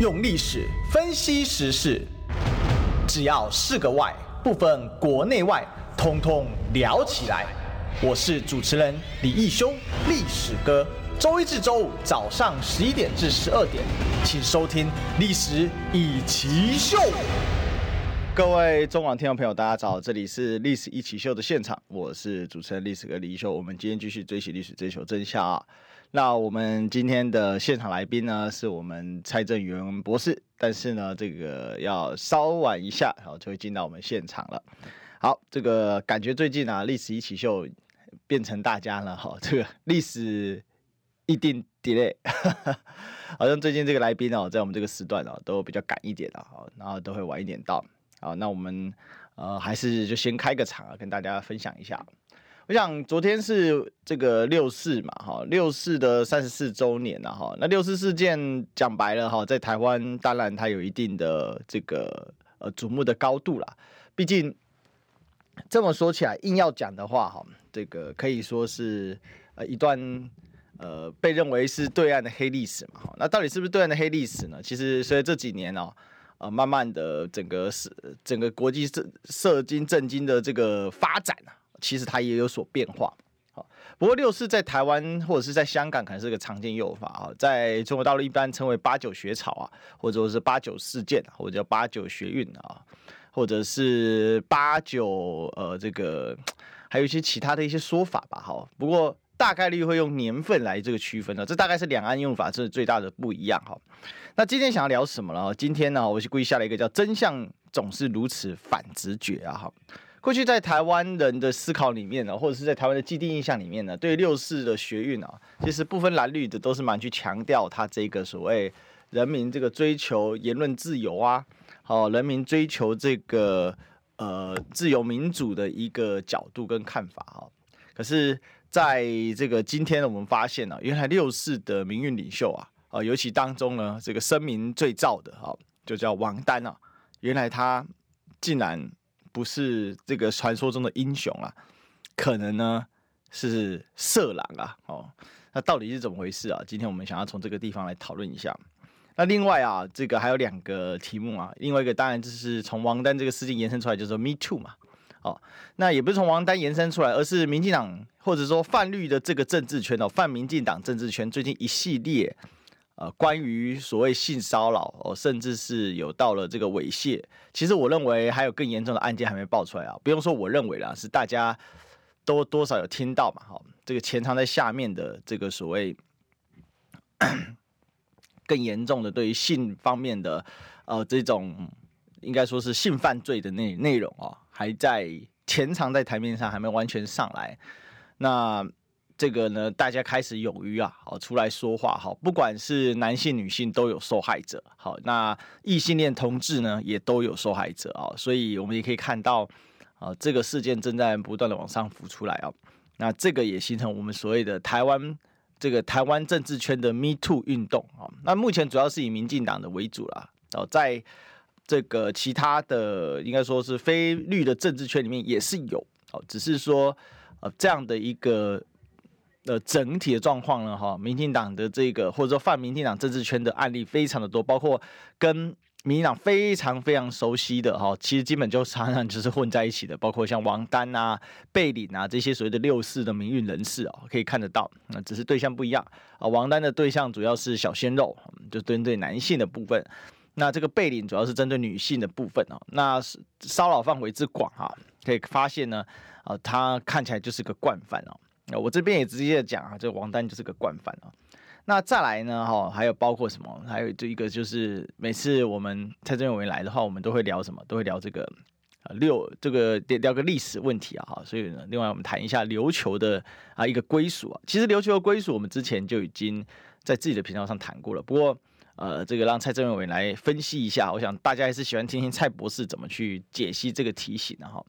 用历史分析时事，只要是个“外”，不分国内外，通通聊起来。我是主持人李义修，历史哥。周一至周五早上十一点至十二点，请收听《历史一起秀》。各位中广听众朋友，大家早，这里是《历史一起秀》的现场，我是主持人历史哥李义修。我们今天继续追寻历史，追求真相啊！那我们今天的现场来宾呢，是我们蔡正元博士，但是呢，这个要稍晚一下，然后就会进到我们现场了。好，这个感觉最近啊，《历史一起秀》变成大家了哈，这个历史一定 delay，好像最近这个来宾哦，在我们这个时段哦，都比较赶一点的，哈，然后都会晚一点到。好，那我们呃还是就先开个场啊，跟大家分享一下。我想昨天是这个六四嘛，哈，六四的三十四周年了哈。那六四事件讲白了哈，在台湾当然它有一定的这个呃瞩目的高度啦。毕竟这么说起来，硬要讲的话哈，这个可以说是呃一段呃被认为是对岸的黑历史嘛。哈，那到底是不是对岸的黑历史呢？其实随着这几年哦。啊，慢慢的，整个是整个国际社社经政经的这个发展啊，其实它也有所变化。好，不过六四在台湾或者是在香港可能是个常见用法啊，在中国大陆一般称为八九学潮啊，或者说是八九事件，或者叫八九学运啊，或者是八九呃这个，还有一些其他的一些说法吧。好，不过。大概率会用年份来这个区分的，这大概是两岸用法这是最大的不一样哈。那今天想要聊什么呢？今天呢，我是故意下了一个叫“真相总是如此反直觉”啊哈。过去在台湾人的思考里面呢，或者是在台湾的既定印象里面呢，对六四的学运啊，其实不分蓝绿的都是蛮去强调他这个所谓人民这个追求言论自由啊，好，人民追求这个呃自由民主的一个角度跟看法啊。可是。在这个今天呢，我们发现呢、原来六四的民运领袖啊，啊，尤其当中呢，这个声名最噪的哈，就叫王丹啊，原来他竟然不是这个传说中的英雄啊，可能呢是色狼啊，哦，那到底是怎么回事啊？今天我们想要从这个地方来讨论一下。那另外啊，这个还有两个题目啊，另外一个当然就是从王丹这个事件延伸出来，就是说 Me Too 嘛。哦，那也不是从王丹延伸出来，而是民进党或者说泛绿的这个政治圈哦，泛民进党政治圈最近一系列呃关于所谓性骚扰哦，甚至是有到了这个猥亵，其实我认为还有更严重的案件还没爆出来啊。不用说，我认为啦，是大家都多少有听到嘛。哈，这个潜藏在下面的这个所谓更严重的对于性方面的呃这种应该说是性犯罪的内内容啊。还在潜藏在台面上，还没完全上来。那这个呢，大家开始勇于啊，好出来说话，好，不管是男性、女性都有受害者，好，那异性恋同志呢也都有受害者啊，所以我们也可以看到啊，这个事件正在不断的往上浮出来啊。那这个也形成我们所谓的台湾这个台湾政治圈的 Me Too 运动啊。那目前主要是以民进党的为主啦，哦，在。这个其他的应该说是非绿的政治圈里面也是有哦，只是说呃这样的一个呃整体的状况呢哈，民进党的这个或者说泛民进党政治圈的案例非常的多，包括跟民进党非常非常熟悉的哈，其实基本就常常就是混在一起的，包括像王丹啊、贝岭啊这些所谓的六四的民运人士啊，可以看得到，那只是对象不一样啊。王丹的对象主要是小鲜肉，就针对男性的部分。那这个背领主要是针对女性的部分哦，那骚扰范围之广哈，可以发现呢，啊，他看起来就是个惯犯哦。那我这边也直接讲啊，这个王丹就是个惯犯啊。那再来呢，哈，还有包括什么？还有这一个就是每次我们蔡正元来的话，我们都会聊什么？都会聊这个六这个聊聊个历史问题啊哈。所以呢，另外我们谈一下琉球的啊一个归属啊。其实琉球的归属我们之前就已经在自己的频道上谈过了，不过。呃，这个让蔡正元来分析一下，我想大家还是喜欢听听蔡博士怎么去解析这个题型的哈。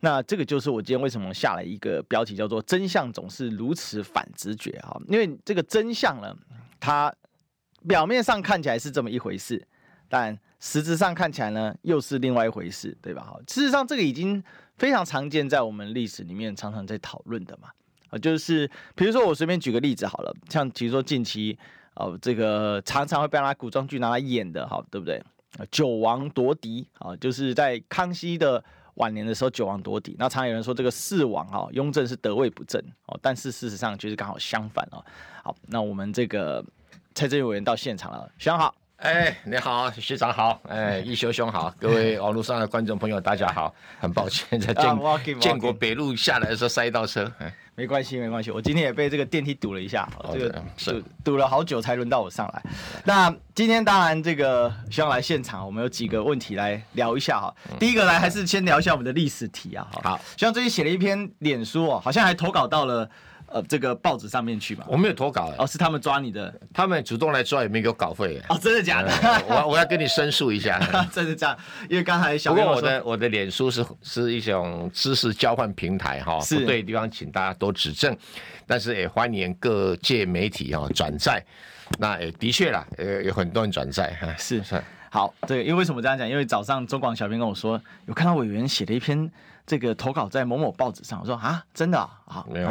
那这个就是我今天为什么下了一个标题叫做“真相总是如此反直觉”哈，因为这个真相呢，它表面上看起来是这么一回事，但实质上看起来呢又是另外一回事，对吧？哈，事实上这个已经非常常见在我们历史里面常常在讨论的嘛，啊，就是比如说我随便举个例子好了，像比如说近期。哦，这个常常会被拿古装剧拿来演的，哈，对不对？九王夺嫡啊，就是在康熙的晚年的时候，九王夺嫡。那常有人说这个四王啊，雍正是得位不正哦，但是事实上就是刚好相反哦。好，那我们这个蔡政委员到现场了，选好。哎，你好，学长好，哎，一修兄好，各位网络上的观众朋友大家好，很抱歉在建建国北路下来的时候塞到车，没关系没关系，我今天也被这个电梯堵了一下，这个堵堵了好久才轮到我上来。那今天当然这个希望来现场，我们有几个问题来聊一下哈。第一个来还是先聊一下我们的历史题啊，好，学长最近写了一篇脸书哦，好像还投稿到了。呃，这个报纸上面去嘛？我没有投稿，哦，是他们抓你的，他们主动来抓，也没给我稿费。哦，真的假的？我我要跟你申诉一下，真的这样？因为刚才小不过我的我的脸书是是一种知识交换平台哈，不对的地方请大家多指正，但是也欢迎各界媒体哈转载。那也的确啦，呃，有很多人转载哈。是是，好，对，因为为什么这样讲？因为早上中广小编跟我说，有看到委员写了一篇。这个投稿在某某报纸上，我说啊，真的啊，没有，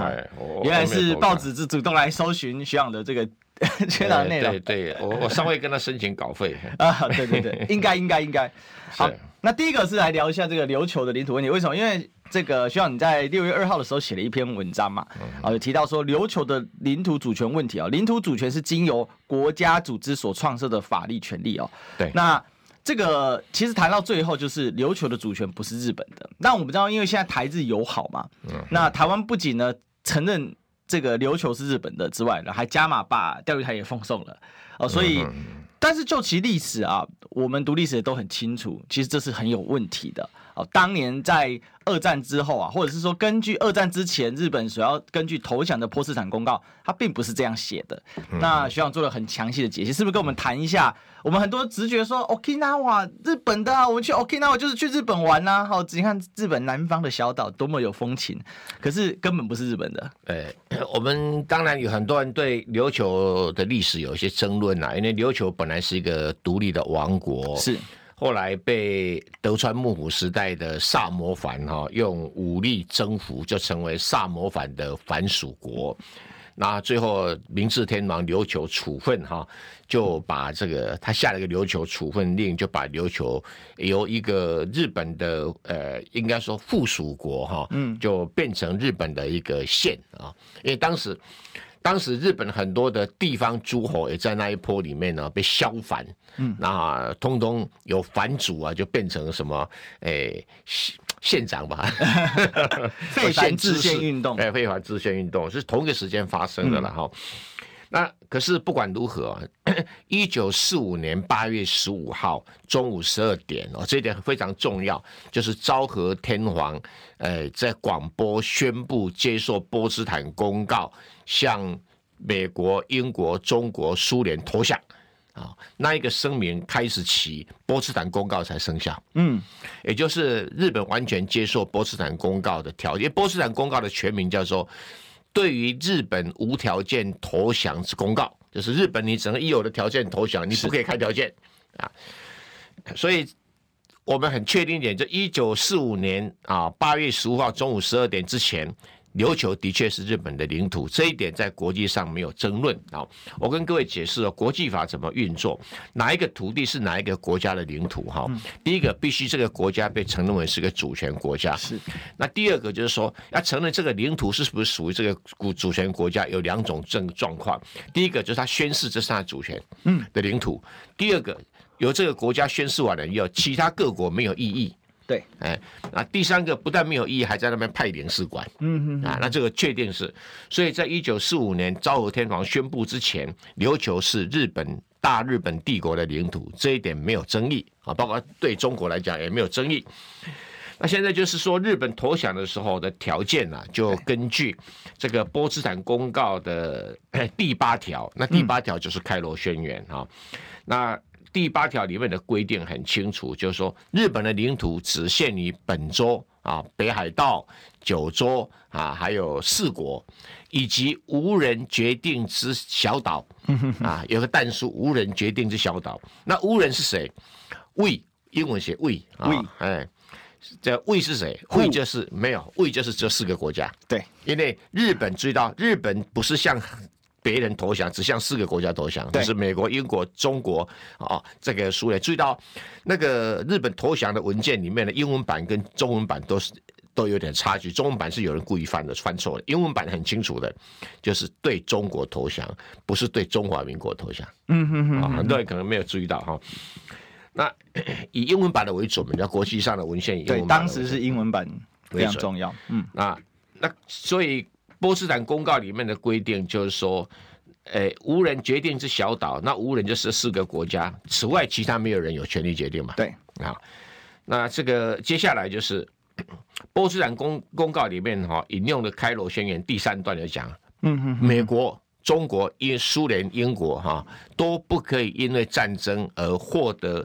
原来是报纸是主动来搜寻学长的这个 学长的内容。对对，我我尚未跟他申请稿费 啊，对对对，应该应该应该。好，那第一个是来聊一下这个琉球的领土问题，为什么？因为这个需要你在六月二号的时候写了一篇文章嘛，啊，有提到说琉球的领土主权问题啊，领土主权是经由国家组织所创设的法律权利哦。对，那。这个其实谈到最后，就是琉球的主权不是日本的。那我们知道，因为现在台日友好嘛，那台湾不仅呢承认这个琉球是日本的之外呢，还加码把钓鱼台也奉送了哦。所以，但是就其历史啊，我们读历史都很清楚，其实这是很有问题的哦。当年在二战之后啊，或者是说根据二战之前日本所要根据投降的波茨坦公告，它并不是这样写的。那学长做了很详细的解析，是不是跟我们谈一下？我们很多直觉说，Okinawa 日本的啊，我们去 Okinawa 就是去日本玩呐、啊。好，你看日本南方的小岛多么有风情，可是根本不是日本的。呃，我们当然有很多人对琉球的历史有一些争论呐，因为琉球本来是一个独立的王国，是后来被德川幕府时代的萨摩藩哈用武力征服，就成为萨摩藩的藩属国。那最后明治天皇琉球处分哈，就把这个他下了一个琉球处分令，就把琉球由一个日本的呃，应该说附属国哈，嗯，就变成日本的一个县啊。因为当时当时日本很多的地方诸侯也在那一波里面呢被削藩，嗯，那通通有藩主啊，就变成什么诶。县长吧，废藩置县运动，哎，废藩置县运动是同一个时间发生的了哈。那可是不管如何，一九四五年八月十五号中午十二点哦，这一点非常重要，就是昭和天皇呃在广播宣布接受波茨坦公告，向美国、英国、中国、苏联投降。啊，那一个声明开始起，波茨坦公告才生效。嗯，也就是日本完全接受波茨坦公告的条件。波茨坦公告的全名叫做《对于日本无条件投降之公告》，就是日本你只能一有的条件投降，你不可以开条件啊。所以我们很确定一点，就一九四五年啊八月十五号中午十二点之前。琉球的确是日本的领土，这一点在国际上没有争论啊。我跟各位解释哦国际法怎么运作，哪一个土地是哪一个国家的领土哈。第一个必须这个国家被承认为是个主权国家，是。那第二个就是说要承认这个领土是不是属于这个主权国家，有两种状状况。第一个就是他宣誓这是他的主权嗯的领土，第二个由这个国家宣誓完了以后，其他各国没有异议。对，哎，那第三个不但没有意义，还在那边派领事馆。嗯嗯，啊，那这个确定是，所以在一九四五年昭和天皇宣布之前，琉球是日本大日本帝国的领土，这一点没有争议啊，包括对中国来讲也没有争议。那现在就是说，日本投降的时候的条件呢、啊，就根据这个波茨坦公告的第八条，那第八条就是开罗宣言啊，那。第八条里面的规定很清楚，就是说日本的领土只限于本州啊、北海道、九州啊，还有四国，以及无人决定之小岛 啊，有个但书，无人决定之小岛。那无人是谁？We 英文写 We 啊哎，这 We 是谁？We 就是没有，We 就是这四个国家。对，因为日本追到日本不是像。别人投降，只向四个国家投降，对就是美国、英国、中国啊，这个苏联。注意到那个日本投降的文件里面的英文版跟中文版都是都有点差距，中文版是有人故意犯的犯错的，英文版很清楚的，就是对中国投降，不是对中华民国投降。嗯哼哼，啊，很多人可能没有注意到哈。那 以英文版的为准，嘛，叫国际上的文献以英文版。对，当时是英文版非常重要。嗯，那那所以波茨坦公告里面的规定就是说，诶，无人决定是小岛，那无人就是四个国家，此外其他没有人有权利决定嘛。对啊，那这个接下来就是波茨坦公公告里面哈引用的开罗宣言第三段就讲，嗯哼，美国。中国、英、苏联、英国，哈都不可以因为战争而获得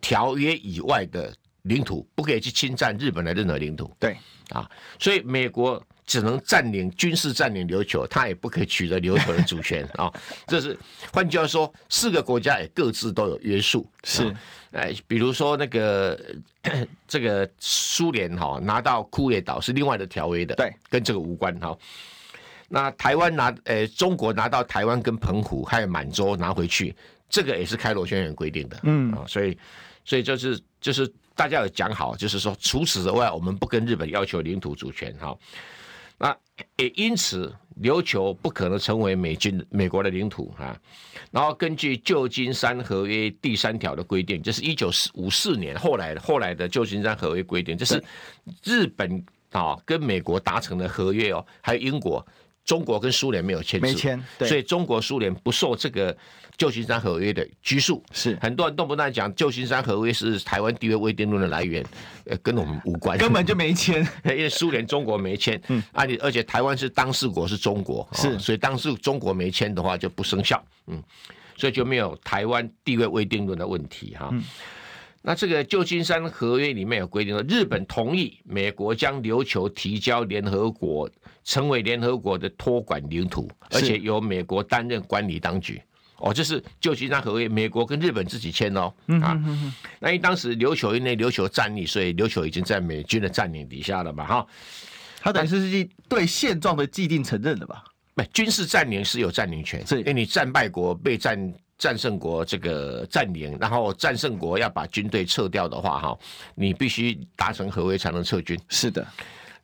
条约以外的领土，不可以去侵占日本的任何领土。对，啊，所以美国只能占领军事占领琉球，他也不可以取得琉球的主权 啊。这是换句话说，四个国家也各自都有约束。是，哎，比如说那个 这个苏联哈拿到库页岛是另外的条约的，对，跟这个无关哈。那台湾拿，呃、欸，中国拿到台湾跟澎湖还有满洲拿回去，这个也是开罗宣言规定的，嗯啊，所以，所以就是就是大家有讲好，就是说除此之外，我们不跟日本要求领土主权哈。那也因此，琉球不可能成为美军美国的领土哈。然后根据旧金山合约第三条的规定，就是一九五四年后来后来的旧金山合约规定，就是日本啊跟美国达成的合约哦，还有英国。中国跟苏联没有签，没签，所以中国苏联不受这个旧金山合约的拘束。是很多人动不动讲旧金山合约是台湾地位未定论的来源，呃，跟我们无关，根本就没签，因为苏联中国没签。嗯，而且而且台湾是当事国是中国，是、哦，所以当时中国没签的话就不生效。嗯，所以就没有台湾地位未定论的问题哈。嗯那这个旧金山合约里面有规定说，日本同意美国将琉球提交联合国，成为联合国的托管领土，而且由美国担任管理当局。哦，这是旧金山合约，美国跟日本自己签哦。啊，那因为当时琉球因为琉球战役，所以琉球已经在美军的占领底下了嘛，哈。他等于是对现状的既定承认的吧？不，军事占领是有占领权，是因为你战败国被战。战胜国这个占领，然后战胜国要把军队撤掉的话，哈，你必须达成合约才能撤军。是的，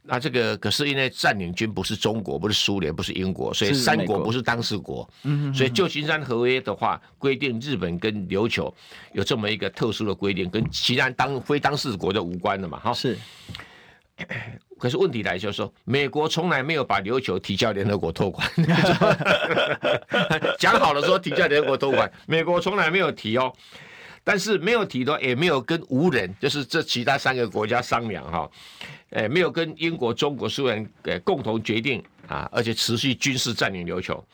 那这个可是因为占领军不是中国，不是苏联，不是英国，所以三国不是当事国。嗯，所以旧金山合约的话，规定日本跟琉球有这么一个特殊的规定，跟其他当非当事国就无关了嘛，哈。是。可是问题来就是说，美国从来没有把琉球提交联合国托管，讲好了说提交联合国托管，美国从来没有提哦。但是没有提到，也没有跟无人，就是这其他三个国家商量哈，诶，没有跟英国、中国、苏联呃共同决定啊，而且持续军事占领琉球。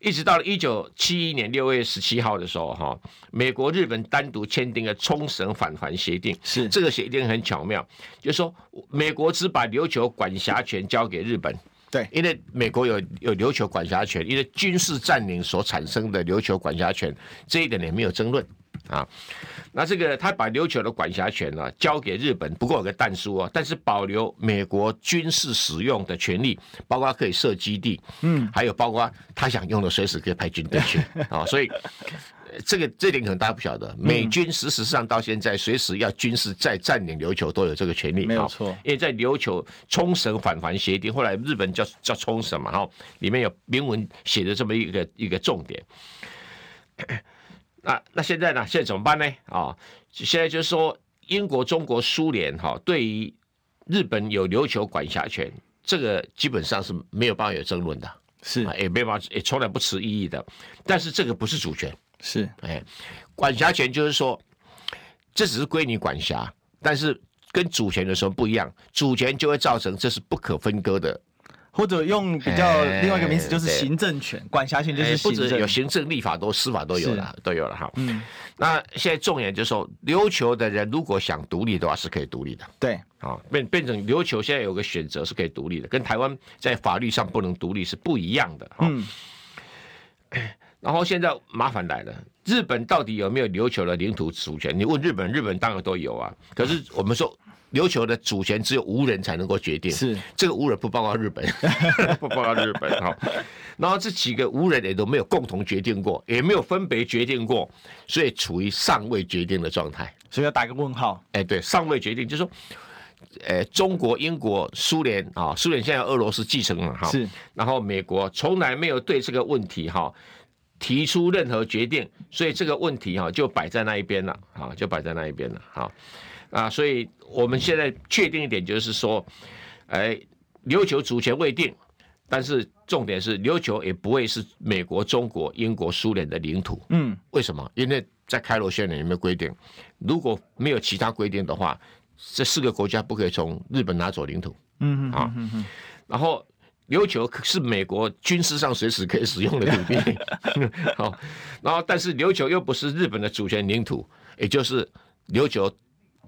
一直到了一九七一年六月十七号的时候，哈，美国、日本单独签订了冲绳返还协定。是这个协定很巧妙，就是说美国只把琉球管辖权交给日本。对，因为美国有有琉球管辖权，因为军事占领所产生的琉球管辖权，这一点也没有争论。啊，那这个他把琉球的管辖权呢交给日本，不过有个但书啊，但是保留美国军事使用的权利，包括可以设基地，嗯，还有包括他想用的随时可以派军队去 啊，所以这个这点可能大家不晓得，美军事实上到现在随时要军事再占领琉球都有这个权利，没有错，因为在琉球冲绳返还协定，后来日本叫叫冲绳嘛，哈，里面有明文写的这么一个一个重点。那那现在呢？现在怎么办呢？啊、哦，现在就是说，英国、中国、苏联哈，对于日本有琉球管辖权，这个基本上是没有办法有争论的，是也没办法，也从来不持异议的。但是这个不是主权，是哎，管辖权就是说，这只是归你管辖，但是跟主权的时候不一样？主权就会造成这是不可分割的。或者用比较另外一个名词，就是行政权、欸、管辖权，就是行政、欸、不止有行政、立法都司法都有了，都有了哈。嗯，那现在重点就是说，琉球的人如果想独立的话，是可以独立的。对，啊，变变成琉球现在有个选择是可以独立的，跟台湾在法律上不能独立是不一样的。嗯。然后现在麻烦来了，日本到底有没有琉球的领土主权？你问日本，日本当然都有啊。可是我们说。琉球的主权只有无人才能够决定，是这个无人不包括日本，不包括日本哈。然后这几个无人也都没有共同决定过，也没有分别决定过，所以处于尚未决定的状态。所以要打个问号。哎，对，尚未决定，就是说，呃，中国、英国、苏联啊，苏联现在俄罗斯继承了哈，是。然后美国从来没有对这个问题哈提出任何决定，所以这个问题哈就摆在那一边了啊，就摆在那一边了哈。啊，所以我们现在确定一点，就是说，哎，琉球主权未定，但是重点是琉球也不会是美国、中国、英国、苏联的领土。嗯，为什么？因为在开罗宣言里面规定，如果没有其他规定的话，这四个国家不可以从日本拿走领土。嗯嗯啊，然后琉球是美国军事上随时可以使用的土地。好，然后但是琉球又不是日本的主权领土，也就是琉球。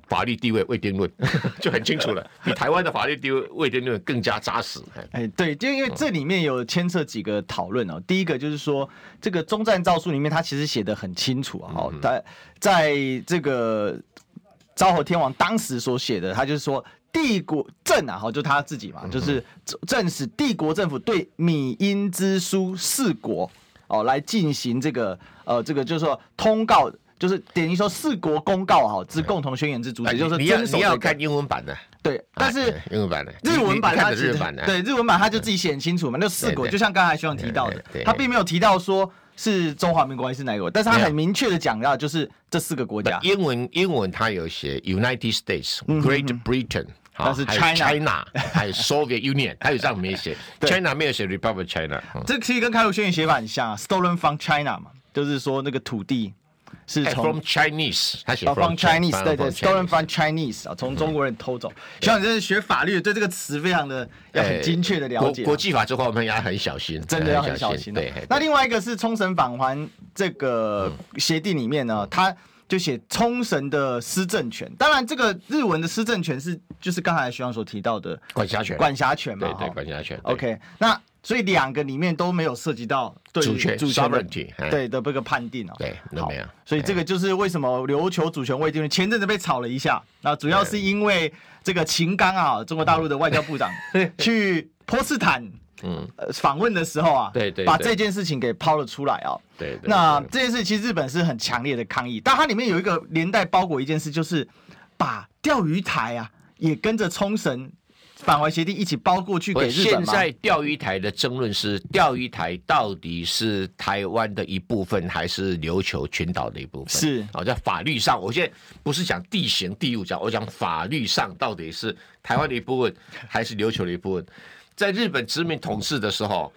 法律地位未定论 就很清楚了，比台湾的法律地位未定论更加扎实。哎，对，就因为这里面有牵涉几个讨论哦。第一个就是说，这个中战诏书里面，它其实写的很清楚啊。哦，在在这个昭和天王当时所写的，他就是说，帝国政啊，哈，就他自己嘛，就是朕使帝国政府对米因之书四国哦来进行这个呃，这个就是说通告。就是等于说四国公告哈之共同宣言之主旨，就是你要你要看英文版的，对，但是英文版的。日文版它日版的，对日文版它就自己写很清楚嘛，那四国就像刚才徐总提到的，他并没有提到说是中华民国还是哪个，但是他很明确的讲到就是这四个国家。英文英文它有写 United States、Great Britain，但是 China 还有 Soviet Union，它有这样没写，China 没有写 Republic China，这其实跟开罗宣言写法很像啊，Stolen from China 嘛，就是说那个土地。是从 from Chinese，他写 from Chinese，对对，stolen from Chinese 啊，从中国人偷走。希望你真是学法律，对这个词非常的要很精确的了解。国际法这块我们也很小心，真的要很小心。对，那另外一个是冲绳返还这个协定里面呢，他就写冲绳的施政权。当然，这个日文的施政权是就是刚才徐阳所提到的管辖权，管辖权嘛，对对，管辖权。OK，那。所以两个里面都没有涉及到对主权、主权问题，对的这个判定哦。对，都没有。所以这个就是为什么琉球主权未定，前阵子被炒了一下。那主要是因为这个秦刚啊，中国大陆的外交部长 去波茨坦嗯访问的时候啊，对对，把这件事情给抛了出来啊。对。那这件事其实日本是很强烈的抗议，但它里面有一个连带包裹一件事，就是把钓鱼台啊也跟着冲绳。返还协定一起包过去给日本吗？现在钓鱼台的争论是，钓鱼台到底是台湾的一部分，还是琉球群岛的一部分？是，哦，在法律上，我现在不是讲地形地物，讲我讲法律上到底是台湾的一部分，还是琉球的一部分？在日本殖民统治的时候，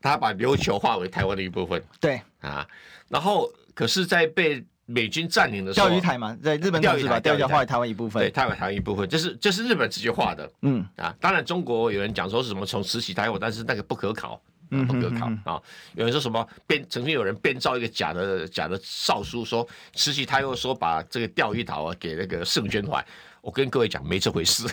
他把琉球划为台湾的一部分。对。啊，然后可是，在被美军占领的时候，钓鱼台嘛，在日本统治把钓鱼台划为台湾一部分，对，台湾台湾一部分，这是这是日本自己划的，嗯。啊，当然中国有人讲说是什么从慈禧太后，但是那个不可考，不可靠啊。有人说什么编，曾经有人编造一个假的假的诏书，说慈禧太后说把这个钓鱼岛啊给那个盛宣怀，我跟各位讲没这回事，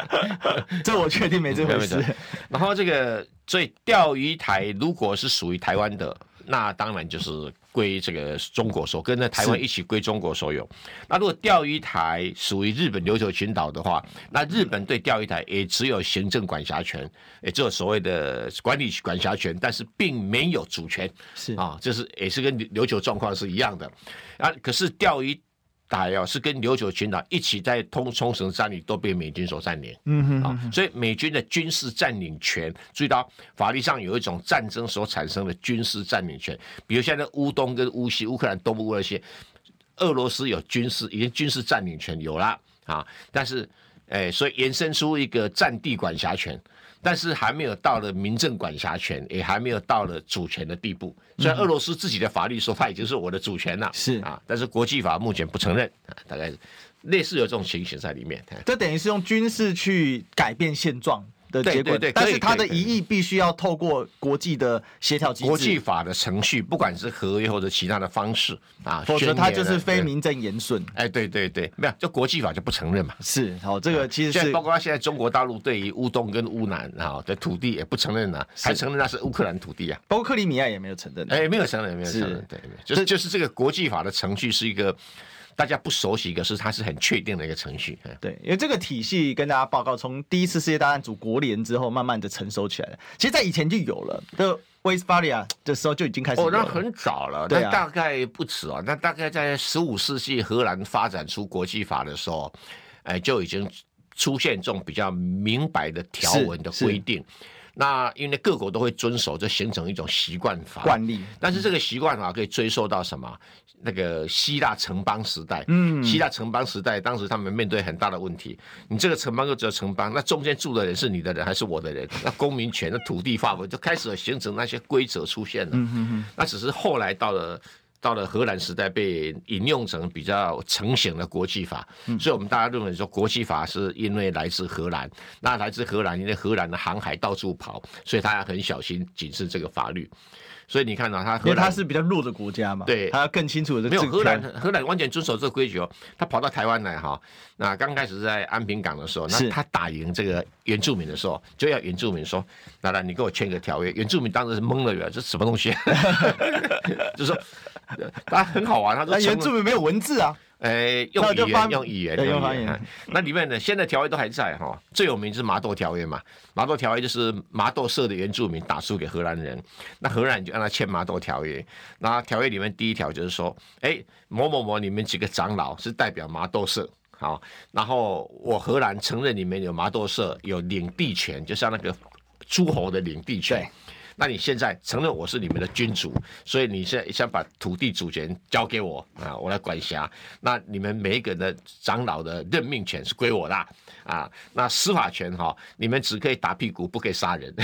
这我确定没这回事。然后这个所以钓鱼台如果是属于台湾的。那当然就是归这个中国所，跟着台湾一起归中国所有。那如果钓鱼台属于日本琉球群岛的话，那日本对钓鱼台也只有行政管辖权，也只有所谓的管理管辖权，但是并没有主权。是啊，这是也是跟琉球状况是一样的。啊，可是钓鱼。台哦，是跟琉球群岛一起在通冲绳战里都被美军所占领，嗯哼，啊，所以美军的军事占领权，注意到法律上有一种战争所产生的军事占领权，比如现在乌东跟乌西，乌克兰东部那些，俄罗斯有军事已经军事占领权有了啊，但是，哎，所以延伸出一个战地管辖权。但是还没有到了民政管辖权，也还没有到了主权的地步。虽然俄罗斯自己的法律说它已经是我的主权了，是啊，但是国际法目前不承认啊，大概类似有这种情形在里面。这等于是用军事去改变现状。的结果，对，但是他的疑义必须要透过国际的协调机制、国际法的程序，不管是合约或者其他的方式啊，否则他就是非名正言顺。哎，对对对，没有，就国际法就不承认嘛。是，好，这个其实是包括现在中国大陆对于乌东跟乌南啊的土地也不承认啊，还承认那是乌克兰土地啊，包括克里米亚也没有承认，哎，没有承认，没有承认，对，就是就是这个国际法的程序是一个。大家不熟悉，可是它是很确定的一个程序。对，因为这个体系跟大家报告，从第一次世界大战组国联之后，慢慢的成熟起来了。其实，在以前就有了，就威斯巴利亚的时候就已经开始了。哦，那很早了，那大概不迟啊。那大概在十五世纪荷兰发展出国际法的时候，哎，就已经出现这种比较明白的条文的规定。那因为各国都会遵守，就形成一种习惯法惯例。但是这个习惯法可以追溯到什么？那个希腊城邦时代。嗯，希腊城邦时代，当时他们面对很大的问题。你这个城邦就只有城邦，那中间住的人是你的人还是我的人？那公民权、那土地划分就开始形成那些规则出现了。嗯哼哼。那只是后来到了。到了荷兰时代，被引用成比较成型的国际法，所以我们大家认为说国际法是因为来自荷兰，那来自荷兰，因为荷兰的航海到处跑，所以他要很小心谨慎这个法律。所以你看到、啊、他，因为他是比较弱的国家嘛，对，他要更清楚的。没有荷兰，荷兰完全遵守这个规矩哦。他跑到台湾来哈，那刚开始在安平港的时候，那他打赢这个原住民的时候，就要原住民说：“来来，你给我签个条约。”原住民当时是懵了，这什么东西？就说，他很好玩，他说：“原住民没有文字啊。”诶，用语言，用语言，用语言。那里面呢，现在条约都还在哈。最有名是麻豆条约嘛，麻豆条约就是麻豆社的原住民打输给荷兰人，那荷兰人就让他签麻豆条约。那条约里面第一条就是说，哎，某某某，你们几个长老是代表麻豆社，好，然后我荷兰承认你们有麻豆社有领地权，就像那个诸侯的领地权。那你现在承认我是你们的君主，所以你现在想把土地主权交给我啊，我来管辖。那你们每一个人的长老的任命权是归我的啊。那司法权哈，你们只可以打屁股，不可以杀人。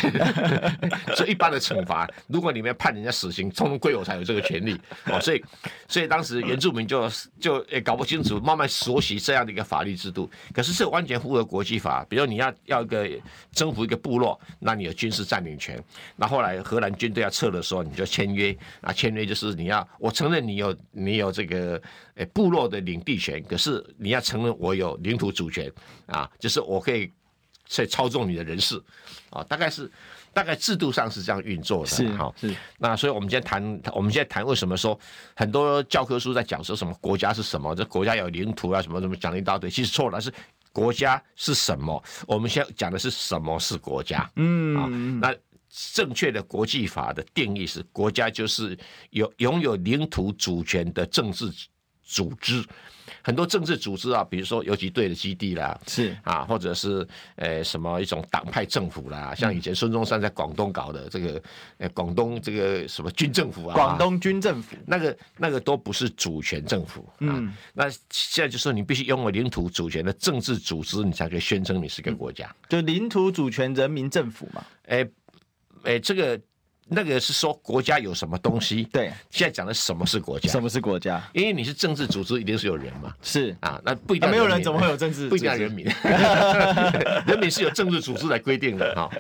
所以一般的惩罚，如果你们判人家死刑，通通归我才有这个权利哦。所以，所以当时原住民就就也搞不清楚，慢慢熟悉这样的一个法律制度。可是这完全符合国际法，比如你要要一个征服一个部落，那你有军事占领权，然后。来荷兰军队要撤的时候，你就签约啊，签约就是你要我承认你有你有这个诶部落的领地权，可是你要承认我有领土主权啊，就是我可以去操纵你的人事啊，大概是大概制度上是这样运作的。是好是，那所以我们今天谈，我们现在谈为什么说很多教科书在讲说什么国家是什么，这国家有领土啊什么什么讲了一大堆，其实错了，是国家是什么？我们现在讲的是什么是国家？嗯啊那。正确的国际法的定义是，国家就是有拥有领土主权的政治组织。很多政治组织啊，比如说游击队的基地啦，是啊，或者是呃什么一种党派政府啦，像以前孙中山在广东搞的这个呃广东这个什么军政府啊，广东军政府，那个那个都不是主权政府啊。嗯，那现在就说你必须拥有领土主权的政治组织，你才可以宣称你是个国家。就领土主权人民政府嘛，哎。哎，这个那个是说国家有什么东西？对，现在讲的什么是国家？什么是国家？因为你是政治组织，一定是有人嘛。是啊，那不一定、啊、没有人怎么会有政治？不一定人民，人民是由政治组织来规定的哈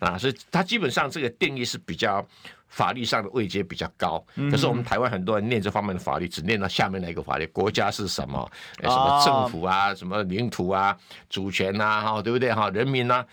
啊，所以它基本上这个定义是比较法律上的位阶比较高。可是我们台湾很多人念这方面的法律，只念到下面那个法律，国家是什么？什么政府啊，什么领土啊，主权啊，哈，对不对？哈，人民啊，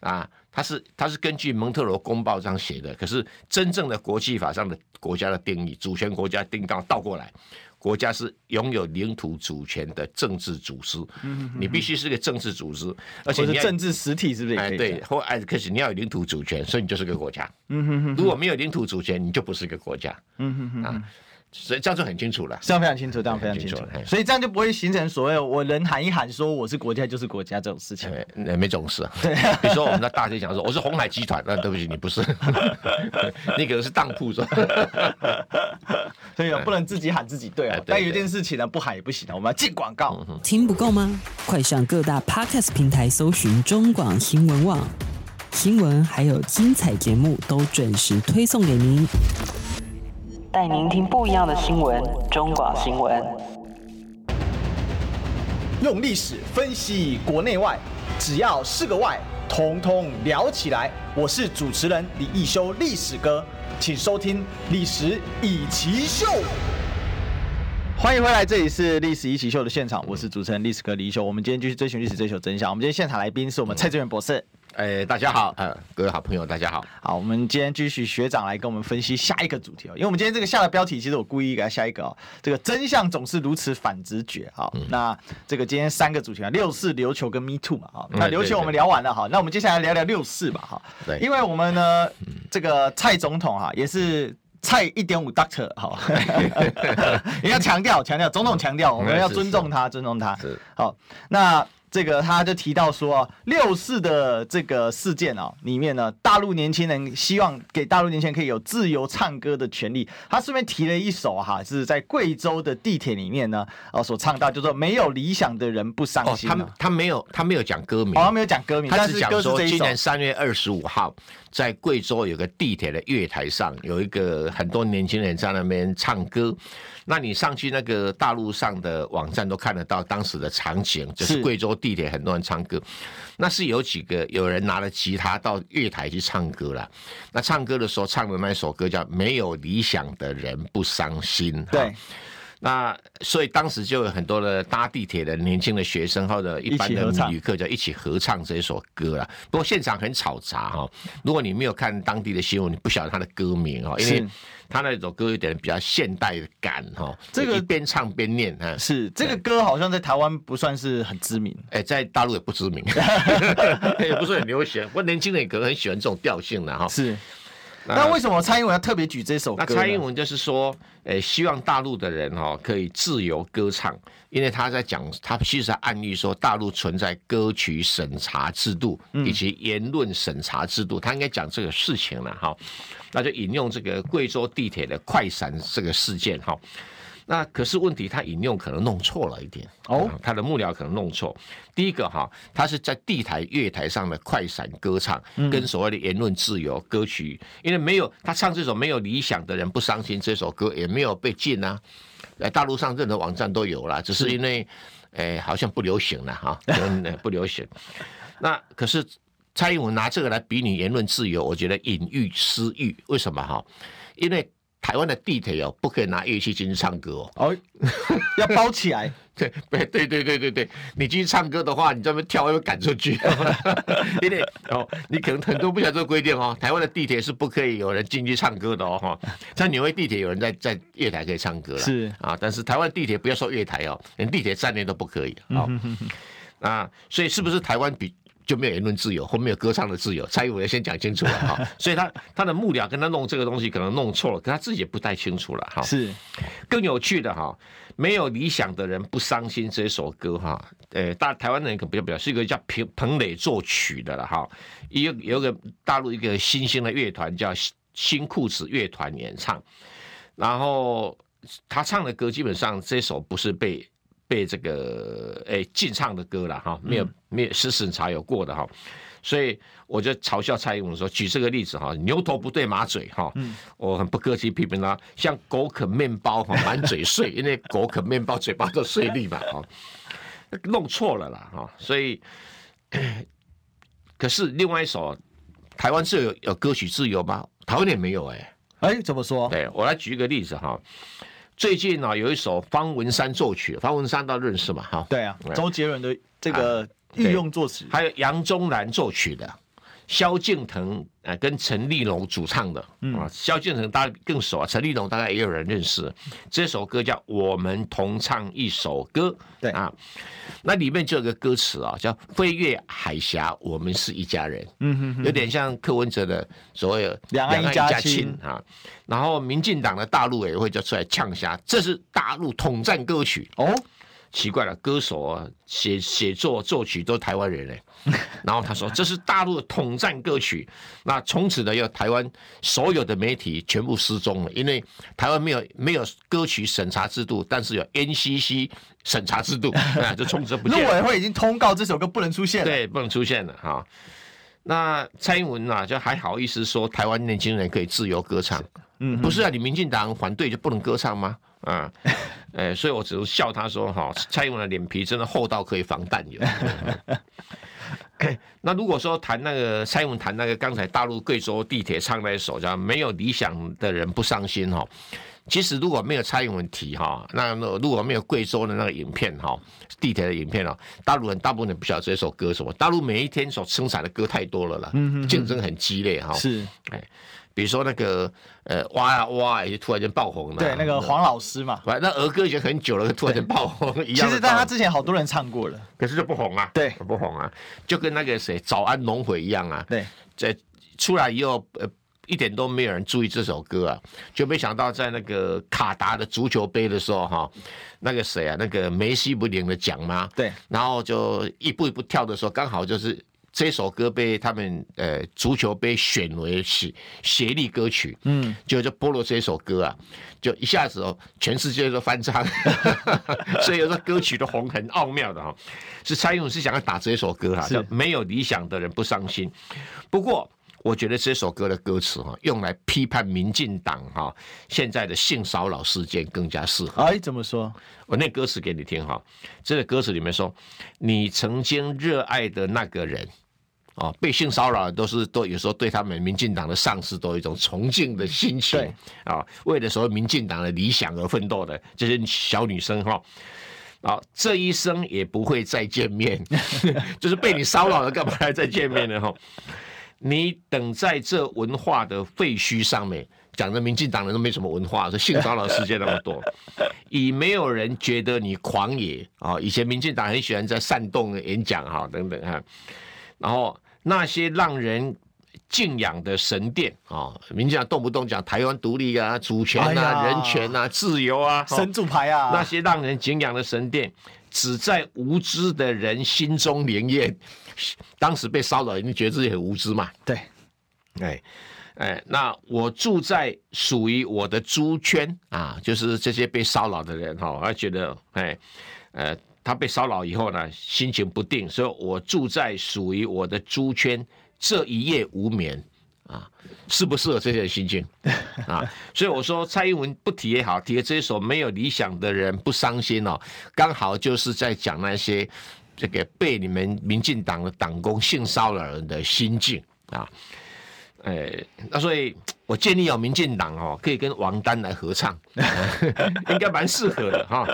啊。它是它是根据蒙特罗公报这样写的，可是真正的国际法上的国家的定义，主权国家定刚倒过来，国家是拥有领土主权的政治组织。嗯，你必须是个政治组织，而且你是政治实体，是不是？哎，对，或哎，可是你要有领土主权，所以你就是个国家。嗯哼哼，如果没有领土主权，你就不是个国家。嗯哼哼啊。所以这样就很清楚了，这样非常清楚，这样非常清楚。所以这样就不会形成所谓我人喊一喊说我是国家就是国家这种事情，没 没这种事。对，比如说我们在大街讲说我是红海集团，那对不起，你不是，你可能是当铺是吧？所以不能自己喊自己对啊。但有一件事情呢，不喊也不行的，我们要进广告。听不够吗？快上各大 Podcast 平台搜寻中广新闻网，新闻还有精彩节目都准时推送给您。带您听不一样的新闻，中广新闻。用历史分析国内外，只要是个“外”，统统聊起来。我是主持人李一修，历史哥，请收听《历史以奇秀》。欢迎回来，这里是历史一起秀的现场，我是主持人历史哥李一修。我们今天继续追寻历史，追求真相。我们今天现场来宾是我们蔡志远博士。哎，大家好，呃，各位好朋友，大家好。好，我们今天继续学长来跟我们分析下一个主题哦，因为我们今天这个下的标题，其实我故意给他下一个哦，这个真相总是如此反直觉。好，嗯、那这个今天三个主题啊，六四、琉球跟 Me Too 嘛，哈，那琉球我们聊完了哈，那我们接下来聊聊六四吧，哈，对，因为我们呢，这个蔡总统哈也是。蔡一点五 Doctor 好，你要强调强调，总统强调，我们要尊重他，尊重他。是好，那。这个他就提到说，六四的这个事件啊，里面呢，大陆年轻人希望给大陆年轻人可以有自由唱歌的权利。他顺便提了一首哈，是在贵州的地铁里面呢，哦所唱到，就说没有理想的人不伤心。他他没有他没有讲歌名，他没有讲歌名，他只讲说今年三月二十五号在贵州有个地铁的月台上，有一个很多年轻人在那边唱歌。那你上去那个大陆上的网站都看得到当时的场景，就是贵州地铁很多人唱歌，那是有几个有人拿了吉他到月台去唱歌了。那唱歌的时候唱的那首歌叫《没有理想的人不伤心》。对。那所以当时就有很多的搭地铁的年轻的学生或者一般的旅客就一起合唱这首歌了。不过现场很吵杂哈，如果你没有看当地的新闻，你不晓得他的歌名哦，因为他那首歌有点比较现代的感哈。这个边唱边念哈，是这个歌好像在台湾不算是很知名，哎，在大陆也不知名，也不是很流行。不过年轻人可能很喜欢这种调性的哈。是。那为什么蔡英文要特别举这首歌？那蔡英文就是说，诶，希望大陆的人哈可以自由歌唱，因为他在讲，他其实暗喻说大陆存在歌曲审查制度以及言论审查制度，他应该讲这个事情了哈。那就引用这个贵州地铁的快闪这个事件哈。那可是问题，他引用可能弄错了一点哦，他的幕僚可能弄错。第一个哈，他是在地台月台上的快闪歌唱，跟所谓的言论自由歌曲，因为没有他唱这首没有理想的人不伤心这首歌也没有被禁啊，在大陆上任何网站都有啦，只是因为诶好像不流行了哈，不流行。那可是蔡英文拿这个来比拟言论自由，我觉得隐喻私欲。为什么哈？因为。台湾的地铁哦，不可以拿乐器进去唱歌哦，哦，要包起来。对，对，对，对，对，对，你进去唱歌的话，你这边跳会被赶出去。因为哦，你可能很多不晓得这个规定哦。台湾的地铁是不可以有人进去唱歌的哦，哈。像纽约地铁有人在在月台可以唱歌了，是啊。但是台湾地铁不要说月台哦，连地铁站内都不可以。好，啊，所以是不是台湾比？就没有言论自由，或没有歌唱的自由。蔡英文要先讲清楚了哈，所以他他的幕僚跟他弄这个东西可能弄错了，可他自己也不太清楚了哈。是，更有趣的哈，没有理想的人不伤心这首歌哈，呃，大台湾人可比较比较是一个叫彭彭磊作曲的了哈，有有个大陆一个新兴的乐团叫新裤子乐团演唱，然后他唱的歌基本上这首不是被。被这个诶禁唱的歌了哈，没有没有是审查有过的哈，所以我就嘲笑蔡英文说，举这个例子哈，牛头不对马嘴哈，我很不客气批评他，像狗啃面包哈，满嘴碎，因为狗啃面包嘴巴都碎利嘛哈，弄错了啦哈，所以可是另外一首，台湾是有有歌曲自由吗？台湾也没有哎，哎怎么说？对我来举一个例子哈。最近呢，有一首方文山作曲，方文山都认识嘛？哈，对啊，周杰伦的这个御用作词，还有杨宗南作曲的。萧敬腾呃跟陈立农主唱的，啊，萧敬腾大家更熟啊，陈立农大概也有人认识。这首歌叫《我们同唱一首歌》，对啊，那里面就有个歌词啊，叫“飞越海峡，我们是一家人”，嗯哼，有点像柯文哲的所谓“两岸一家亲”啊。然后民进党的大陆委员会就出来呛下，这是大陆统战歌曲哦。奇怪了，歌手啊，写写作作曲都是台湾人嘞。然后他说这是大陆的统战歌曲，那从此呢，要台湾所有的媒体全部失踪了，因为台湾没有没有歌曲审查制度，但是有 NCC 审查制度，啊，就从此不见。陆委会已经通告这首歌不能出现了，对，不能出现了哈。那蔡英文啊，就还好意思说台湾年轻人可以自由歌唱，嗯，不是啊，你民进党反对就不能歌唱吗？啊，哎，所以我只是笑他说哈，蔡英文的脸皮真的厚到可以防弹油。那如果说谈那个蔡英文谈那个刚才大陆贵州地铁唱那一首叫《没有理想的人不伤心》哈，其实如果没有蔡英文提哈，那如果没有贵州的那个影片哈，地铁的影片哦，大陆人大部分人不晓得这首歌什么。大陆每一天所生产的歌太多了啦，竞争很激烈哈。是，哎，比如说那个呃挖呀挖，也突然间爆红了。对，那个黄老师嘛，那儿歌已经很久了，突然间爆红 一样。其实，但他之前好多人唱过了，可是就不红啊。对，不红啊，就跟那个谁早安农会一样啊。对，在出来以后呃。一点都没有人注意这首歌啊，就没想到在那个卡达的足球杯的时候哈，那个谁啊，那个梅西不领了奖吗？对，然后就一步一步跳的时候，刚好就是这首歌被他们呃足球杯选为是协力歌曲，嗯，就就播了这首歌啊，就一下子哦，全世界都翻唱，所以有时候歌曲的红很奥妙的哈，是蔡英文是想要打这首歌啊，叫没有理想的人不伤心，不过。我觉得这首歌的歌词哈，用来批判民进党哈现在的性骚扰事件更加适合。哎，怎么说？我那歌词给你听哈，这个歌词里面说，你曾经热爱的那个人，哦，被性骚扰都是都有时候对他们民进党的上司都有一种崇敬的心情。对啊，为了所谓民进党的理想而奋斗的这些小女生哈，啊，这一生也不会再见面，就是被你骚扰了，干嘛还再见面呢？哈。你等在这文化的废墟上面，讲的民进党人都没什么文化，说性骚扰事件那么多，已没有人觉得你狂野啊！以前民进党很喜欢在煽动演讲哈等等哈，然后那些让人敬仰的神殿啊，民进党动不动讲台湾独立啊、主权啊、人权啊、自由啊，神主牌啊，那些让人敬仰的神殿，只在无知的人心中灵验。当时被骚扰，你觉得自己很无知嘛？对，哎，哎，那我住在属于我的猪圈啊，就是这些被骚扰的人哈，他觉得哎，呃，他被骚扰以后呢，心情不定，所以我住在属于我的猪圈，这一夜无眠啊，适不适合这些人心境啊？所以我说蔡英文不提也好，提这一首没有理想的人不伤心哦，刚好就是在讲那些。这个被你们民进党的党工性骚扰人的心境啊，哎，那所以我建议有民进党哦，可以跟王丹来合唱，应该蛮适合的哈。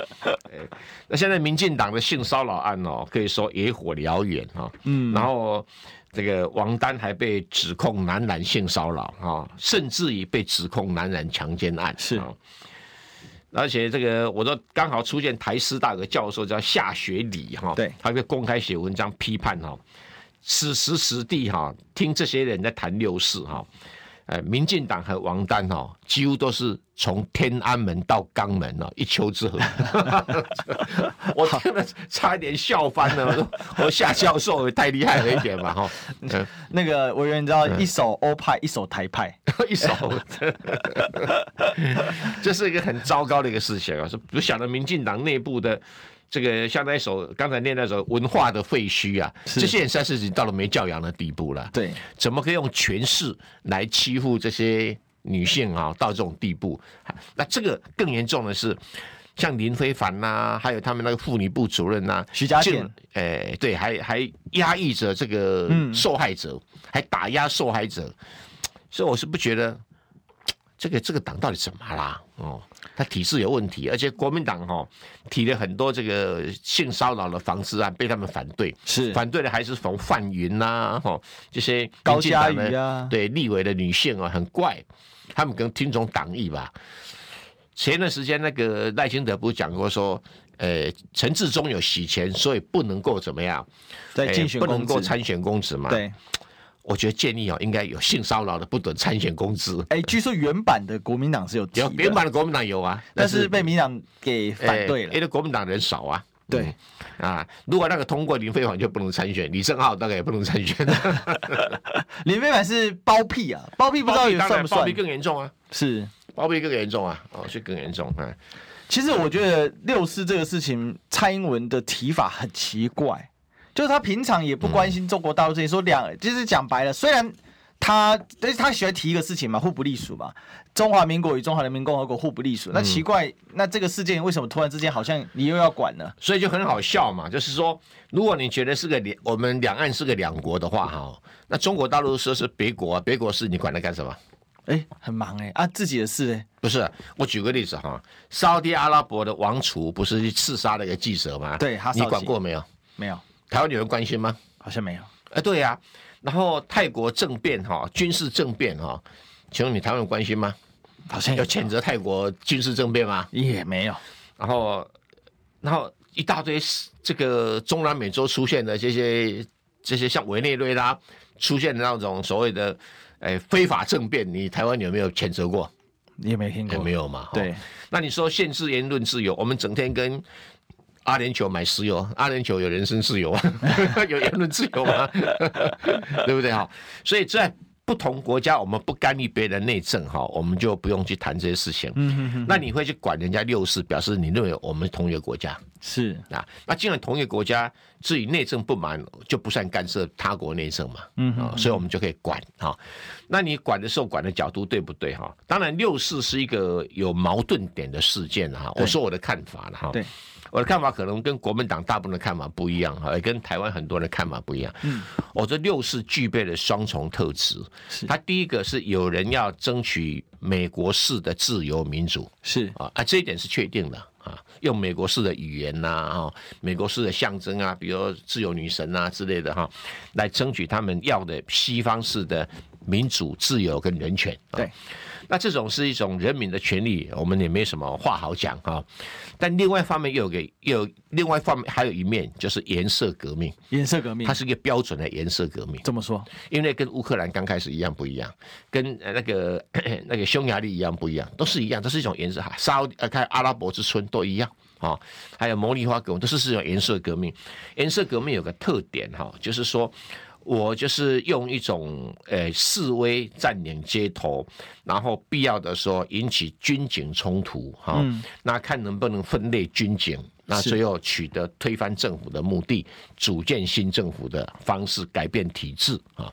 那现在民进党的性骚扰案哦，可以说野火燎原哈。嗯，然后这个王丹还被指控男男性骚扰哈，甚至于被指控男男强奸案是。而且这个，我说刚好出现台师大的教授叫夏学礼哈，对，他就公开写文章批判哈，此时此地哈，听这些人在谈六四哈。呃，民进党和王丹哦，几乎都是从天安门到肛门哦，一丘之貉。我真的差一点笑翻了。我说，我夏教授也太厉害了一点嘛哈。那个委员，你知道，一手欧派，一手台派，一手。这是一个很糟糕的一个事情啊！是不晓得民进党内部的。这个像那首刚才念那首文化的废墟啊，这些人实在是已经到了没教养的地步了。对，怎么可以用权势来欺负这些女性啊？到这种地步，那这个更严重的是，像林非凡呐、啊，还有他们那个妇女部主任呐、啊，徐佳倩，哎，对，还还压抑着这个受害者，嗯、还打压受害者，所以我是不觉得这个这个党到底怎么啦？哦。他体制有问题，而且国民党哈提了很多这个性骚扰的防治案，被他们反对，是反对的还是冯范云呐，哈这些高嘉瑜啊，对立委的女性啊，很怪，他们可能听从党意吧。前段时间那个赖清德不是讲过说，呃，陈志忠有洗钱，所以不能够怎么样，在竞选、呃、不能够参选公职嘛？对。我觉得建议哦，应该有性骚扰的不准参选公职。哎，据说原版的国民党是有有原版的国民党有啊，但是被民党给反对了，因为国民党人少啊。对啊，如果那个通过林飞凡就不能参选，李正浩大概也不能参选。林飞凡是包庇啊，包庇不知道有算不算？包庇更严重啊，是包庇更严重啊，哦，是更严重啊。其实我觉得六四这个事情，蔡英文的提法很奇怪。就是他平常也不关心中国大陆这些，说两就是讲白了，虽然他但是他喜欢提一个事情嘛，互不隶属嘛，中华民国与中华人民共和国互不隶属。那奇怪，那这个事件为什么突然之间好像你又要管呢？所以就很好笑嘛，就是说，如果你觉得是个两，我们两岸是个两国的话，哈，那中国大陆说是别国，别国事你管它干什么？哎，很忙哎啊，自己的事哎，不是。我举个例子哈，沙特阿拉伯的王储不是去刺杀了一个记者吗？对，你管过没有？没有。台湾有人关心吗？好像没有。哎，对呀。然后泰国政变哈，军事政变哈，请问你台湾有关心吗？好像要谴责泰国军事政变吗？也没有。然后，然后一大堆这个中南美洲出现的这些这些像委内瑞拉出现的那种所谓的。哎，非法政变，你台湾有没有谴责过？你也没听过，也没有嘛。对，那你说限制言论自由，我们整天跟阿联酋买石油，阿联酋有人身自由啊，有言论自由吗？对不对哈？所以在不同国家，我们不干预别人内政哈，我们就不用去谈这些事情。嗯哼哼。那你会去管人家六四，表示你认为我们同一个国家。是啊，那既然同一个国家至于内政不满，就不算干涉他国内政嘛。嗯啊，所以我们就可以管哈。那你管的时候管的角度对不对哈？当然六四是一个有矛盾点的事件哈。我说我的看法了哈。对，我的看法可能跟国民党大部分的看法不一样哈，也跟台湾很多人的看法不一样。嗯，我这六四具备了双重特质。是，他第一个是有人要争取美国式的自由民主。是啊，啊这一点是确定的。啊，用美国式的语言呐，哈，美国式的象征啊，比如自由女神啊之类的哈，来争取他们要的西方式的民主、自由跟人权。对。那这种是一种人民的权利，我们也没什么话好讲哈。但另外一方面又有个又有另外一方面还有一面就是颜色革命。颜色革命，它是一个标准的颜色革命。怎么说？因为跟乌克兰刚开始一样不一样，跟那个 那个匈牙利一样不一样，都是一样，都是一种颜色哈。沙呃，看阿拉伯之春都一样啊，还有茉莉花革命都是这种颜色革命。颜色革命有个特点哈，就是说。我就是用一种呃示威占领街头，然后必要的时候引起军警冲突哈，嗯、那看能不能分裂军警，那最后取得推翻政府的目的，组建新政府的方式，改变体制啊。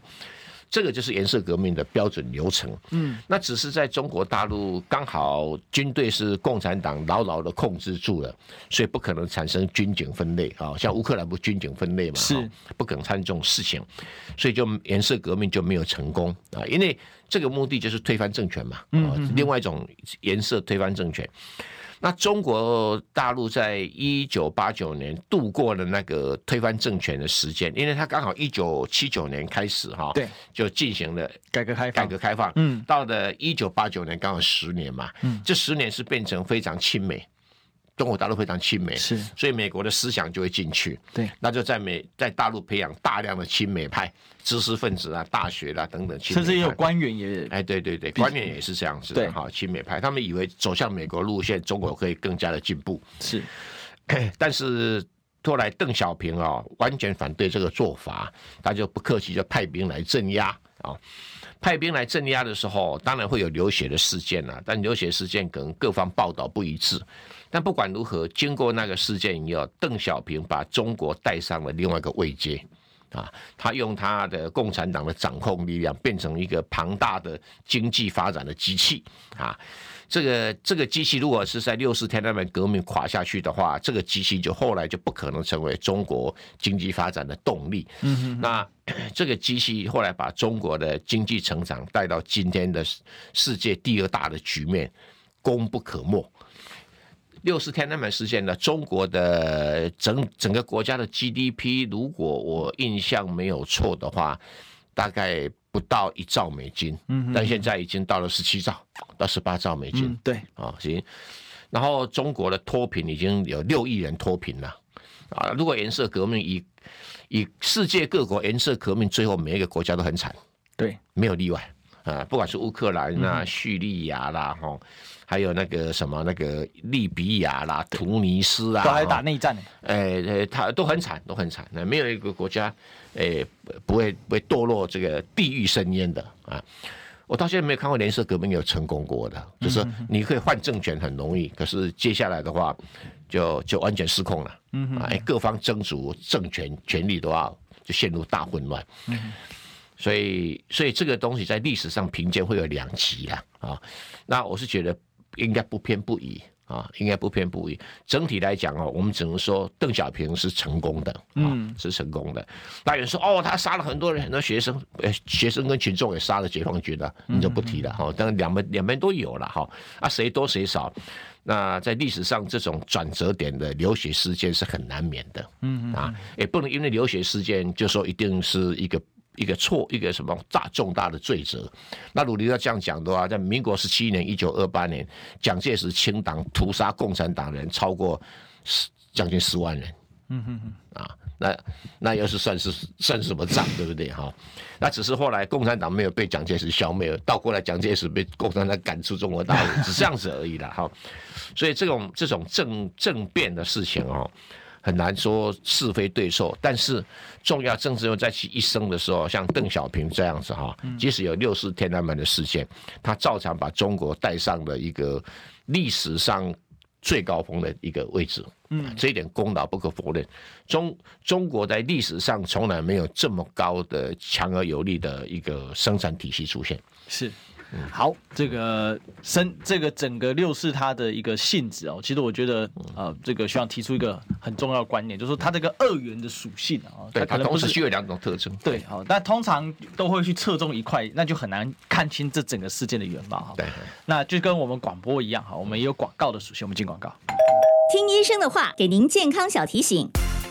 这个就是颜色革命的标准流程。嗯，那只是在中国大陆刚好军队是共产党牢牢的控制住了，所以不可能产生军警分类啊。像乌克兰不军警分类嘛，是不可能参这种事情，所以就颜色革命就没有成功啊。因为这个目的就是推翻政权嘛，嗯，另外一种颜色推翻政权。那中国大陆在一九八九年度过了那个推翻政权的时间，因为他刚好一九七九年开始哈，对，就进行了改革开放，改革开放，嗯，到了一九八九年刚好十年嘛，嗯，这十年是变成非常亲美。中国大陆非常亲美，是，所以美国的思想就会进去，对，那就在美在大陆培养大量的亲美派知识分子啊、大学啦、啊、等等，甚至也有官员也，哎，对对对，官员也是这样子的哈，亲美派，他们以为走向美国路线，中国可以更加的进步，是，但是后来邓小平啊完全反对这个做法，他就不客气就派兵来镇压啊。派兵来镇压的时候，当然会有流血的事件呐、啊，但流血事件可能各方报道不一致。但不管如何，经过那个事件以后，邓小平把中国带上了另外一个位阶，啊，他用他的共产党的掌控力量，变成一个庞大的经济发展的机器，啊。这个这个机器如果是在六四天安门革命垮下去的话，这个机器就后来就不可能成为中国经济发展的动力。嗯哼，那 这个机器后来把中国的经济成长带到今天的世界第二大的局面，功不可没。六四天安门事件呢，中国的整整个国家的 GDP，如果我印象没有错的话，大概。不到一兆美金，嗯，但现在已经到了十七兆到十八兆美金，嗯、对。啊，行。然后中国的脱贫已经有六亿人脱贫了，啊，如果颜色革命以以世界各国颜色革命，最后每一个国家都很惨，对，没有例外。啊，不管是乌克兰啊、叙、嗯、利亚啦，哈，还有那个什么那个利比亚啦、突尼斯啊，都还打内战，哎哎，他都很惨，都很惨，那没有一个国家。哎、欸，不会不会堕落这个地狱深渊的啊！我到现在没有看过颜色革命有成功过的，就是你可以换政权很容易，可是接下来的话就就完全失控了，嗯，哎，各方争逐政权权力都要就陷入大混乱，所以所以这个东西在历史上评鉴会有两极啦啊！那我是觉得应该不偏不倚啊，应该不偏不倚。整体来讲哦，我们只能说邓小平是成功的，嗯，是成功的。那有人说哦，他杀了很多人，很多学生，呃，学生跟群众也杀了解放军了，你就不提了哈。当然两边两边都有了哈。啊，谁多谁少？那在历史上这种转折点的流血事件是很难免的，嗯啊，也不能因为流血事件就说一定是一个。一个错，一个什么大重大的罪责？那如果要这样讲的话，在民国十七年（一九二八年），蒋介石清党屠杀共产党人超过十将近十万人，嗯哼哼，啊，那那要是算是算什么账，对不对？哈，那只是后来共产党没有被蒋介石消灭，倒过来蒋介石被共产党赶出中国大陆，只是这样子而已啦。哈，所以这种这种政政变的事情哦。很难说是非对错，但是重要政治人物在其一生的时候，像邓小平这样子哈，即使有六四天安门的事件，他照常把中国带上了一个历史上最高峰的一个位置。嗯，这一点功劳不可否认。中中国在历史上从来没有这么高的强而有力的一个生产体系出现。是。好，这个生这个整个六四它的一个性质哦，其实我觉得呃，这个需要提出一个很重要的观念，就是说它这个二元的属性啊，对，它同时具有两种特征。对，好，那通常都会去侧重一块，那就很难看清这整个事件的原貌哈。对，那就跟我们广播一样哈，我们也有广告的属性，我们进广告。听医生的话，给您健康小提醒。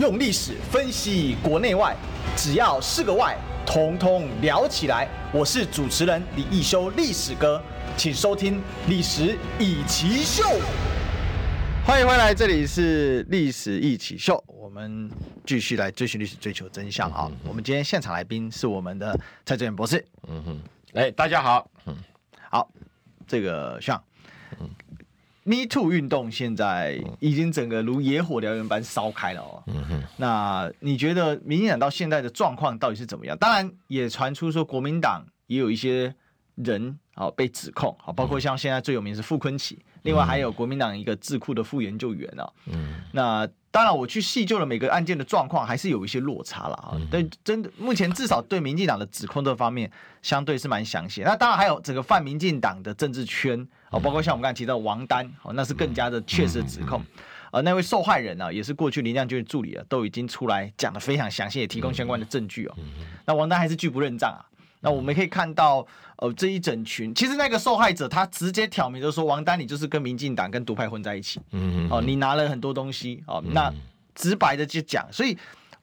用历史分析国内外，只要是个“外”，统统聊起来。我是主持人李易修，历史哥，请收听《历史一起 SHOW》。欢迎回来，这里是《历史一起 SHOW》，我们继续来追寻历史，追求真相啊！我们今天现场来宾是我们的蔡志远博士。嗯哼，哎，大家好。嗯，好，这个像。Me Too 运动现在已经整个如野火燎原般烧开了哦。嗯哼。那你觉得民进党到现在的状况到底是怎么样？当然也传出说国民党也有一些人啊被指控啊，包括像现在最有名是傅昆萁，另外还有国民党一个智库的副研究员啊。嗯。那当然我去细究了每个案件的状况，还是有一些落差了啊。但真的目前至少对民进党的指控这方面相对是蛮详细。那当然还有整个泛民进党的政治圈。哦，包括像我们刚才提到王丹，哦，那是更加的确实的指控，呃，那位受害人呢，也是过去林亮君的助理啊，都已经出来讲的非常详细，也提供相关的证据哦。那王丹还是拒不认账啊。那我们可以看到，呃，这一整群，其实那个受害者他直接挑明就说，王丹你就是跟民进党跟独派混在一起，嗯哦，你拿了很多东西，哦，那直白的就讲，所以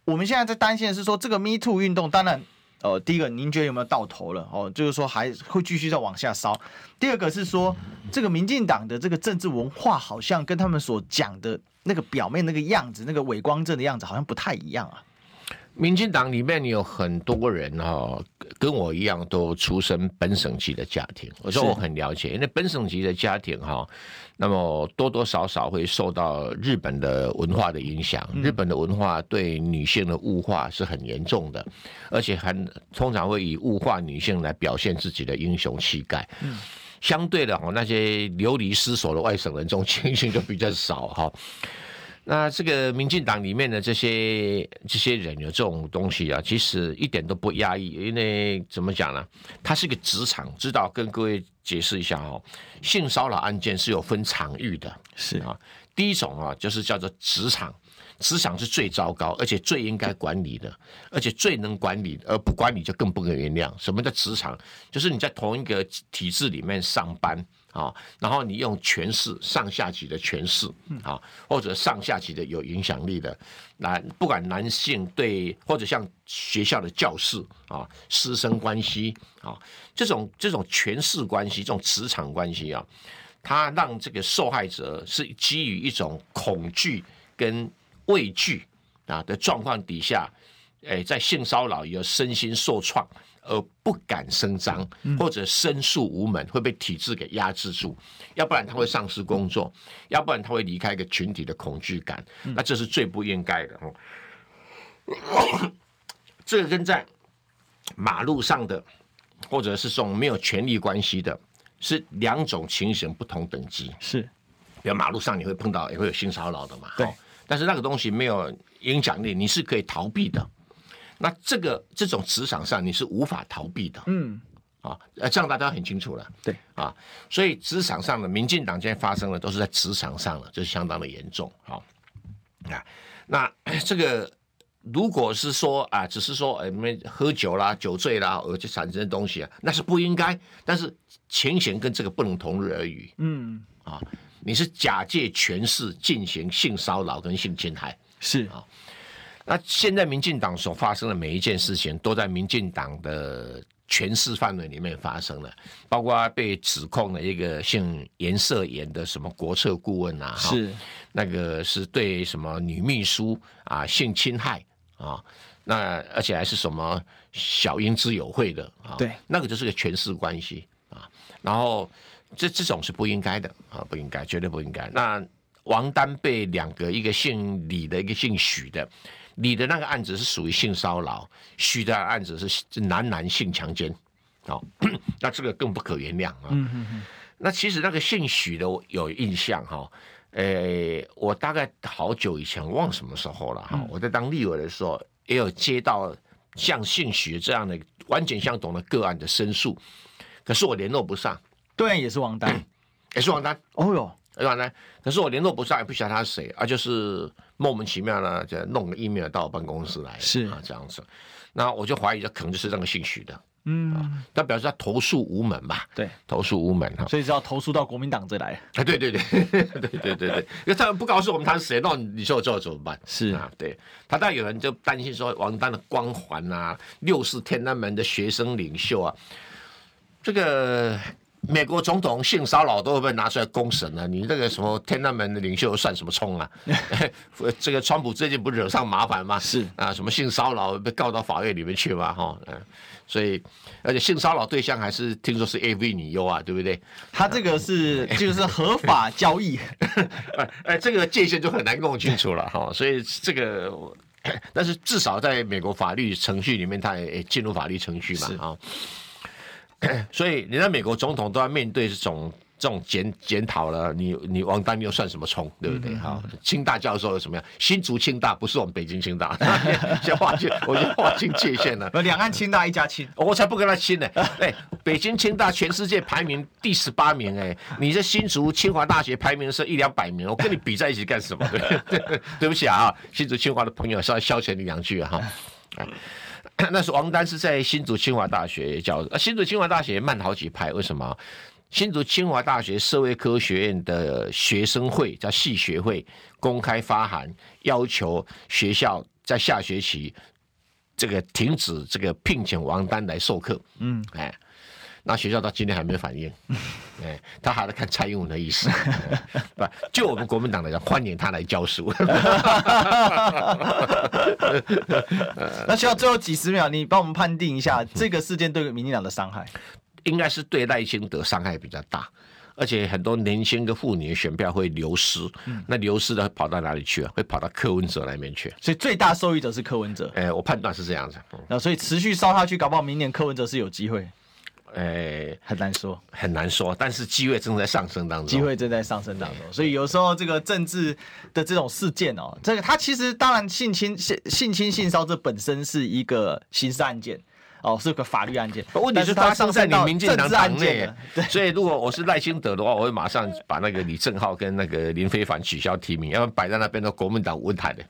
我们现在在担心的是说，这个 Me Too 运动，当然。呃，第一个，您觉得有没有到头了？哦，就是说还会继续再往下烧。第二个是说，这个民进党的这个政治文化好像跟他们所讲的那个表面那个样子，那个伪光正的样子，好像不太一样啊。民进党里面有很多人哈，跟我一样都出身本省籍的家庭。我说我很了解，因为本省籍的家庭哈，那么多多少少会受到日本的文化的影响。日本的文化对女性的物化是很严重的，而且还通常会以物化女性来表现自己的英雄气概。相对的哈，那些流离失所的外省人，这种情形就比较少哈。那这个民进党里面的这些这些人有这种东西啊，其实一点都不压抑，因为怎么讲呢？它是个职场，知道跟各位解释一下哦。性骚扰案件是有分场域的，是啊。第一种啊，就是叫做职场，职场是最糟糕，而且最应该管理的，而且最能管理，而不管理就更不可原谅。什么叫职场？就是你在同一个体制里面上班。啊，然后你用权势上下级的权势啊，或者上下级的有影响力的，男不管男性对，或者像学校的教师啊，师生关系啊，这种这种权势关系，这种职场关系啊，它让这个受害者是基于一种恐惧跟畏惧啊的状况底下，哎，在性骚扰有身心受创而不敢声张，或者申诉无门，会被体制给压制住，要不然他会丧失工作，要不然他会离开一个群体的恐惧感，那这是最不应该的哦。这个跟在马路上的，或者是这种没有权利关系的，是两种情形不同等级。是，比如马路上你会碰到也会有性骚扰的嘛？对。但是那个东西没有影响力，你是可以逃避的。那这个这种职场上你是无法逃避的。嗯。啊，呃，这样大家很清楚了。对。啊，所以职场上的民进党现在发生的都是在职场上了，就是相当的严重。好，啊，那 这个。如果是说啊，只是说哎，们喝酒啦、酒醉啦而且产生的东西啊，那是不应该。但是情形跟这个不能同日而语。嗯，啊，你是假借权势进行性骚扰跟性侵害，是啊。那现在民进党所发生的每一件事情，都在民进党的权势范围里面发生了，包括被指控的一个姓颜色颜的什么国策顾问啊，是那个是对什么女秘书啊性侵害。啊，那而且还是什么小英之友会的啊？对，那个就是个权势关系啊。然后这这种是不应该的啊，不应该，绝对不应该。那王丹被两个，一个姓李的，一个姓许的，李的那个案子是属于性骚扰，许的案子是男男性强奸，好，那这个更不可原谅啊。嗯嗯嗯。那其实那个姓许的我有印象哈。诶、欸，我大概好久以前忘什么时候了哈。嗯、我在当立委的时候，也有接到像姓许这样的完全相同的个案的申诉，可是我联络不上。对，也是王丹，也是王丹。哦哟，也是王丹。可是我联络不上，也不晓得他是谁啊，就是莫名其妙呢就弄个 email 到我办公室来，是啊这样子。那我就怀疑，这可能就是那个姓许的。嗯，他表示他投诉无门吧？对，投诉无门哈，所以只要投诉到国民党这来。啊，对对对，对对 对对，因为他们不告诉我们他是谁，那你说我这怎么办？是啊，对他，当然有人就担心说王丹的光环啊，六四天安门的学生领袖啊，这个美国总统性骚扰都会被拿出来公审呢？你这个什么天安门的领袖算什么葱啊？这个川普最近不惹上麻烦吗？是啊，什么性骚扰被告到法院里面去吗？哈，嗯。所以，而且性骚扰对象还是听说是 AV 女优啊，对不对？他这个是就是合法交易，哎 哎，这个界限就很难弄清楚了哈。所以这个，但是至少在美国法律程序里面，他也进入法律程序嘛啊。所以，你在美国总统都要面对这种。这种检检讨了，你你王丹又算什么葱，对不对？哈、嗯，清大教授又怎么样？新竹清大不是我们北京清大，先划清，我就划清界限了。两岸清大一家亲，我才不跟他亲呢。哎，北京清大全世界排名第十八名，哎，你这新竹清华大学排名是一两百名，我跟你比在一起干什么？对，对不起啊，新竹清华的朋友稍微消遣你两句哈。那是王丹是在新竹清华大学教，新竹清华大学也慢好几拍，为什么？新竹清华大学社会科学院的学生会叫系学会公开发函，要求学校在下学期这个停止这个聘请王丹来授课。嗯，哎，那学校到今天还没有反应。哎，他还在看蔡英文的意思。不，就我们国民党来讲，欢迎他来教书。那需要最后几十秒，你帮我们判定一下这个事件对民进党的伤害。应该是对赖清德伤害比较大，而且很多年轻的妇女的选票会流失，嗯、那流失的跑到哪里去啊？会跑到柯文哲那边去，所以最大受益者是柯文哲。哎、欸，我判断是这样子。那所以持续烧下去，搞不好明年柯文哲是有机会。哎、欸，很难说，很难说，但是机会正在上升当中，机会正在上升当中。所以有时候这个政治的这种事件哦，这个他其实当然性侵、性性侵、性骚这本身是一个刑事案件。哦，是个法律案件，问题是他上在你民进党党内，所以如果我是赖清德的话，我会马上把那个李正浩跟那个林非凡取消提名，要不然摆在那边的国民党温台的。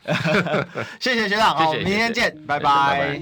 谢谢学长，好，明天见，拜拜。